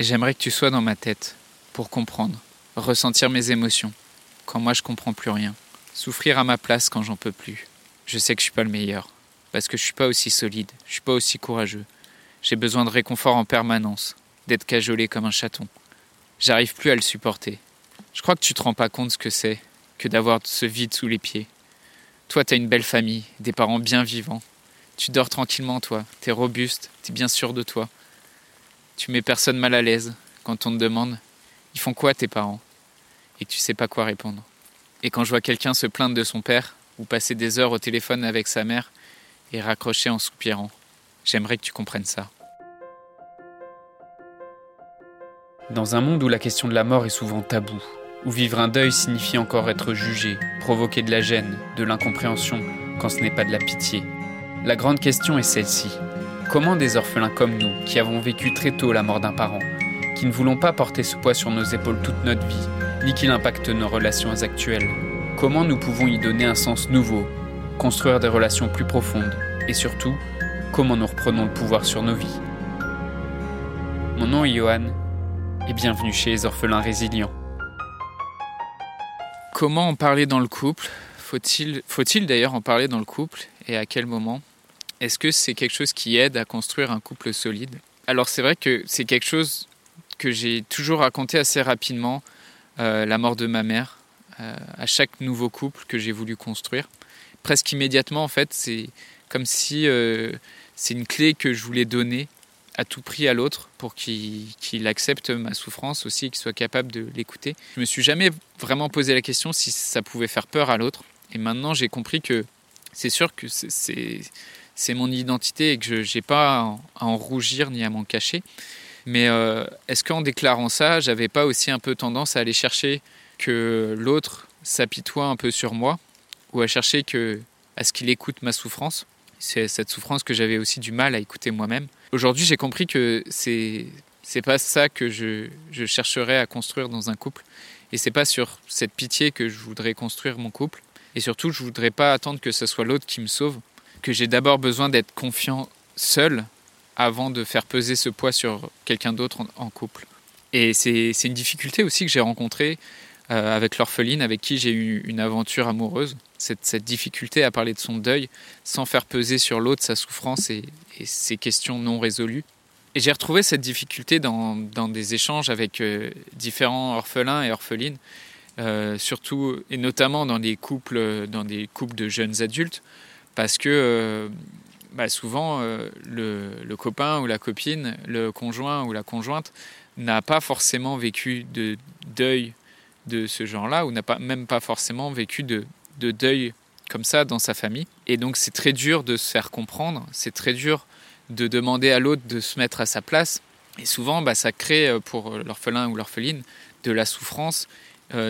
J'aimerais que tu sois dans ma tête pour comprendre, ressentir mes émotions quand moi je comprends plus rien, souffrir à ma place quand j'en peux plus. Je sais que je suis pas le meilleur parce que je suis pas aussi solide, je suis pas aussi courageux. J'ai besoin de réconfort en permanence, d'être cajolé comme un chaton. J'arrive plus à le supporter. Je crois que tu te rends pas compte ce que c'est que d'avoir ce vide sous les pieds. Toi, t'as une belle famille, des parents bien vivants. Tu dors tranquillement, toi. T'es robuste, t'es bien sûr de toi. Tu mets personne mal à l'aise quand on te demande Ils font quoi tes parents? Et tu sais pas quoi répondre. Et quand je vois quelqu'un se plaindre de son père, ou passer des heures au téléphone avec sa mère, et raccrocher en soupirant, j'aimerais que tu comprennes ça. Dans un monde où la question de la mort est souvent taboue, où vivre un deuil signifie encore être jugé, provoquer de la gêne, de l'incompréhension, quand ce n'est pas de la pitié, la grande question est celle-ci. Comment des orphelins comme nous, qui avons vécu très tôt la mort d'un parent, qui ne voulons pas porter ce poids sur nos épaules toute notre vie, ni qu'il impacte nos relations actuelles, comment nous pouvons y donner un sens nouveau, construire des relations plus profondes, et surtout, comment nous reprenons le pouvoir sur nos vies? Mon nom est Johan, et bienvenue chez les orphelins résilients. Comment en parler dans le couple? Faut-il faut d'ailleurs en parler dans le couple et à quel moment? Est-ce que c'est quelque chose qui aide à construire un couple solide? Alors c'est vrai que c'est quelque chose que j'ai toujours raconté assez rapidement, euh, la mort de ma mère, euh, à chaque nouveau couple que j'ai voulu construire. Presque immédiatement en fait, c'est comme si euh, c'est une clé que je voulais donner à tout prix à l'autre pour qu'il accepte ma souffrance aussi, qu'il soit capable de l'écouter. Je me suis jamais vraiment posé la question si ça pouvait faire peur à l'autre. Et maintenant, j'ai compris que c'est sûr que c'est mon identité et que je n'ai pas à en rougir ni à m'en cacher. Mais euh, est-ce qu'en déclarant ça, j'avais pas aussi un peu tendance à aller chercher que l'autre s'apitoie un peu sur moi ou à chercher que, à ce qu'il écoute ma souffrance? C'est cette souffrance que j'avais aussi du mal à écouter moi-même. Aujourd'hui, j'ai compris que c'est c'est pas ça que je, je, chercherais à construire dans un couple. Et c'est pas sur cette pitié que je voudrais construire mon couple. Et surtout, je voudrais pas attendre que ce soit l'autre qui me sauve. Que j'ai d'abord besoin d'être confiant seul avant de faire peser ce poids sur quelqu'un d'autre en, couple. Et c'est une difficulté aussi que j'ai rencontrée euh, avec l'orpheline, avec qui j'ai eu une aventure amoureuse. Cette, difficulté à parler de son deuil sans faire peser sur l'autre sa souffrance et, ces questions non résolues. Et j'ai retrouvé cette difficulté dans, dans des échanges avec euh, différents orphelins et orphelines, euh, surtout et notamment dans des couples, dans des couples de jeunes adultes, parce que euh, bah souvent euh, le, copain ou la copine, le conjoint ou la conjointe n'a pas forcément vécu de deuil de ce genre-là, ou n'a pas même pas forcément vécu de, de deuil comme ça dans sa famille. Et donc c'est très dur de se faire comprendre, c'est très dur de demander à l'autre de se mettre à sa place. Et souvent, bah, ça crée euh, pour l'orphelin ou l'orpheline de la souffrance,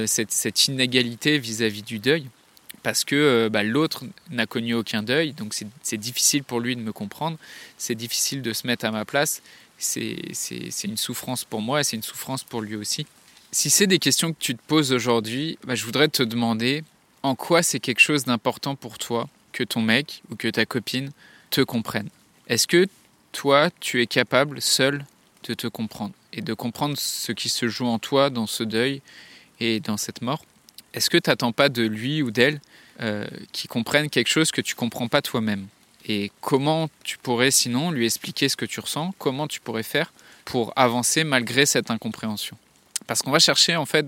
cette, inégalité vis-à-vis -vis du deuil, parce que euh, bah, l'autre n'a connu aucun deuil, donc c'est difficile pour lui de me comprendre, c'est difficile de se mettre à ma place, c'est une souffrance pour moi et c'est une souffrance pour lui aussi. Si c'est des questions que tu te poses aujourd'hui, bah, je voudrais te demander en quoi c'est quelque chose d'important pour toi que ton mec ou que ta copine te comprenne? Est-ce que toi, tu es capable seul de te comprendre et de comprendre ce qui se joue en toi dans ce deuil et dans cette mort? Est-ce que tu n'attends pas de lui ou d'elle euh, qui comprennent quelque chose que tu comprends pas toi-même? Et comment tu pourrais sinon lui expliquer ce que tu ressens? Comment tu pourrais faire pour avancer malgré cette incompréhension? Parce qu'on va chercher en fait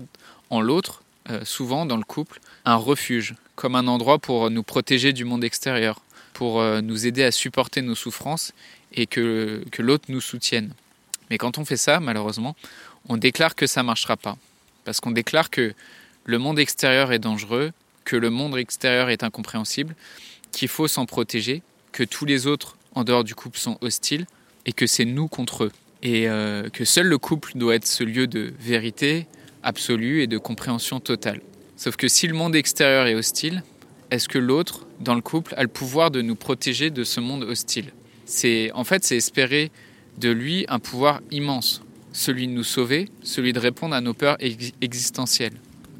en l'autre, euh, souvent dans le couple, un refuge, comme un endroit pour nous protéger du monde extérieur, pour euh, nous aider à supporter nos souffrances et que, que l'autre nous soutienne. Mais quand on fait ça, malheureusement, on déclare que ça ne marchera pas. Parce qu'on déclare que le monde extérieur est dangereux, que le monde extérieur est incompréhensible, qu'il faut s'en protéger, que tous les autres en dehors du couple sont hostiles et que c'est nous contre eux. Et euh, que seul le couple doit être ce lieu de vérité absolue et de compréhension totale. Sauf que si le monde extérieur est hostile, est-ce que l'autre, dans le couple, a le pouvoir de nous protéger de ce monde hostile? C'est En fait, c'est espérer de lui un pouvoir immense, celui de nous sauver, celui de répondre à nos peurs existentielles.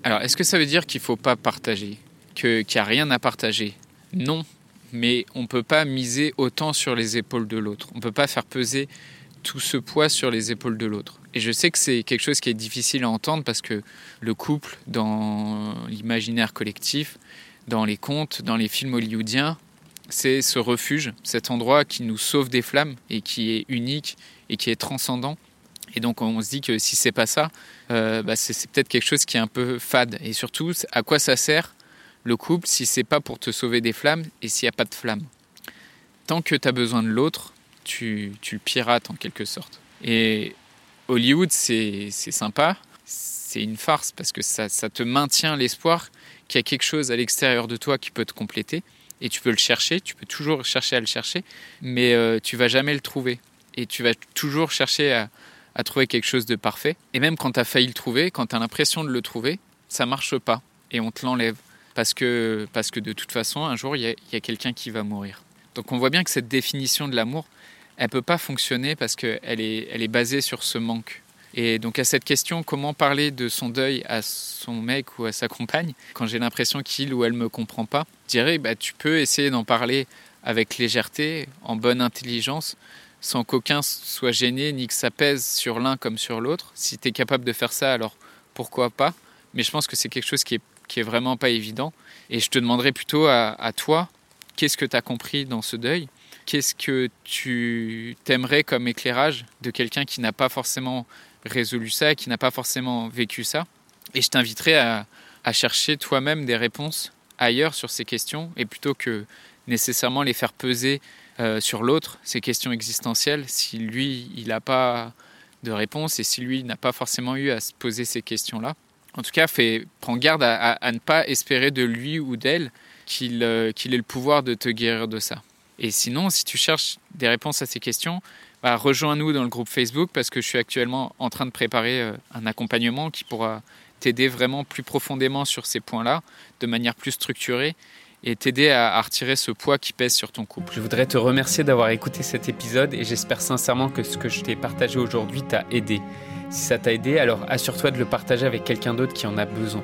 Alors, est-ce que ça veut dire qu'il ne faut pas partager? Qu'il n'y a rien à partager? Non, mais on ne peut pas miser autant sur les épaules de l'autre. On ne peut pas faire peser tout ce poids sur les épaules de l'autre. Et je sais que c'est quelque chose qui est difficile à entendre parce que le couple, dans l'imaginaire collectif, dans les contes, dans les films hollywoodiens, c'est ce refuge, cet endroit qui nous sauve des flammes et qui est unique et qui est transcendant. Et donc on se dit que si c'est pas ça, euh, bah, c'est peut-être quelque chose qui est un peu fade. Et surtout, à quoi ça sert le couple si c'est pas pour te sauver des flammes et s'il n'y a pas de flammes? Tant que tu as besoin de l'autre, tu, tu le pirates en quelque sorte. Et Hollywood, c'est sympa, c'est une farce parce que ça, ça te maintient l'espoir qu'il y a quelque chose à l'extérieur de toi qui peut te compléter. Et tu peux le chercher, tu peux toujours chercher à le chercher, mais euh, tu vas jamais le trouver. Et tu vas toujours chercher à, à trouver quelque chose de parfait. Et même quand tu as failli le trouver, quand tu as l'impression de le trouver, ça marche pas et on te l'enlève. Parce que, parce que de toute façon, un jour, il y a, quelqu'un qui va mourir. Donc on voit bien que cette définition de l'amour, elle peut pas fonctionner parce qu'elle est, elle est basée sur ce manque. Et donc à cette question, comment parler de son deuil à son mec ou à sa compagne, quand j'ai l'impression qu'il ou elle me comprend pas, je dirais, bah, tu peux essayer d'en parler avec légèreté, en bonne intelligence, sans qu'aucun soit gêné ni que ça pèse sur l'un comme sur l'autre. Si tu es capable de faire ça, alors pourquoi pas? Mais je pense que c'est quelque chose qui est, qui est vraiment pas évident. Et je te demanderais plutôt à, toi, qu'est-ce que tu as compris dans ce deuil? Qu'est-ce que tu t'aimerais comme éclairage de quelqu'un qui n'a pas forcément résolu ça, qui n'a pas forcément vécu ça? Et je t'inviterais à, à chercher toi-même des réponses ailleurs sur ces questions et plutôt que nécessairement les faire peser euh, sur l'autre, ces questions existentielles, si lui, il n'a pas de réponse et si lui n'a pas forcément eu à se poser ces questions-là. En tout cas, fait, prends garde à, ne pas espérer de lui ou d'elle qu'il euh, qu'il ait le pouvoir de te guérir de ça. Et sinon, si tu cherches des réponses à ces questions, bah, rejoins-nous dans le groupe Facebook parce que je suis actuellement en train de préparer euh, un accompagnement qui pourra t'aider vraiment plus profondément sur ces points-là, de manière plus structurée et t'aider à, retirer ce poids qui pèse sur ton couple. Je voudrais te remercier d'avoir écouté cet épisode et j'espère sincèrement que ce que je t'ai partagé aujourd'hui t'a aidé. Si ça t'a aidé, alors assure-toi de le partager avec quelqu'un d'autre qui en a besoin.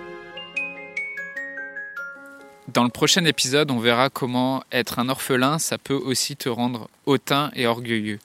Dans le prochain épisode, on verra comment être un orphelin, ça peut aussi te rendre hautain et orgueilleux.